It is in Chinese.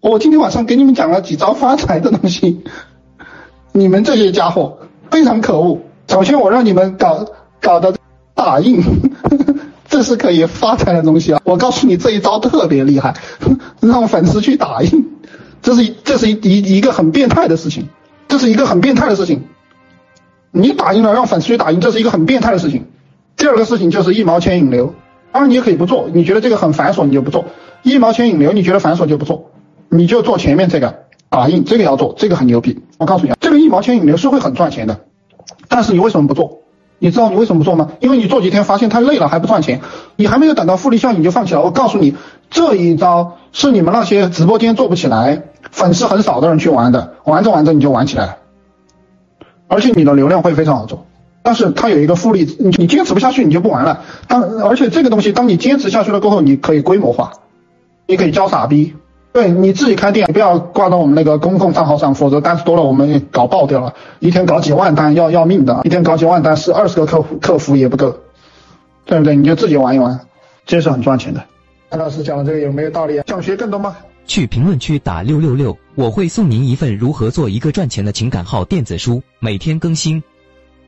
我今天晚上给你们讲了几招发财的东西，你们这些家伙非常可恶。首先，我让你们搞搞的打印，这是可以发财的东西啊！我告诉你，这一招特别厉害，让粉丝去打印，这是这是一一一个很变态的事情，这是一个很变态的事情。你打印了，让粉丝去打印，这是一个很变态的事情。第二个事情就是一毛钱引流，当然你也可以不做，你觉得这个很繁琐，你就不做。一毛钱引流，你觉得繁琐就不做，你就做前面这个打印，这个要做，这个很牛逼。我告诉你，这个一毛钱引流是会很赚钱的，但是你为什么不做？你知道你为什么不做吗？因为你做几天发现太累了还不赚钱，你还没有等到复利效应就放弃了。我告诉你，这一招是你们那些直播间做不起来、粉丝很少的人去玩的，玩着玩着你就玩起来了。而且你的流量会非常好做，但是它有一个复利，你你坚持不下去，你就不玩了。当而且这个东西，当你坚持下去了过后，你可以规模化，你可以教傻逼。对你自己开店，不要挂到我们那个公共账号上，否则单子多了，我们搞爆掉了。一天搞几万单要要命的，一天搞几万单是二十个客户客服也不够，对不对？你就自己玩一玩，这是很赚钱的。潘老师讲的这个有没有道理啊？想学更多吗？去评论区打六六六，我会送您一份如何做一个赚钱的情感号电子书，每天更新。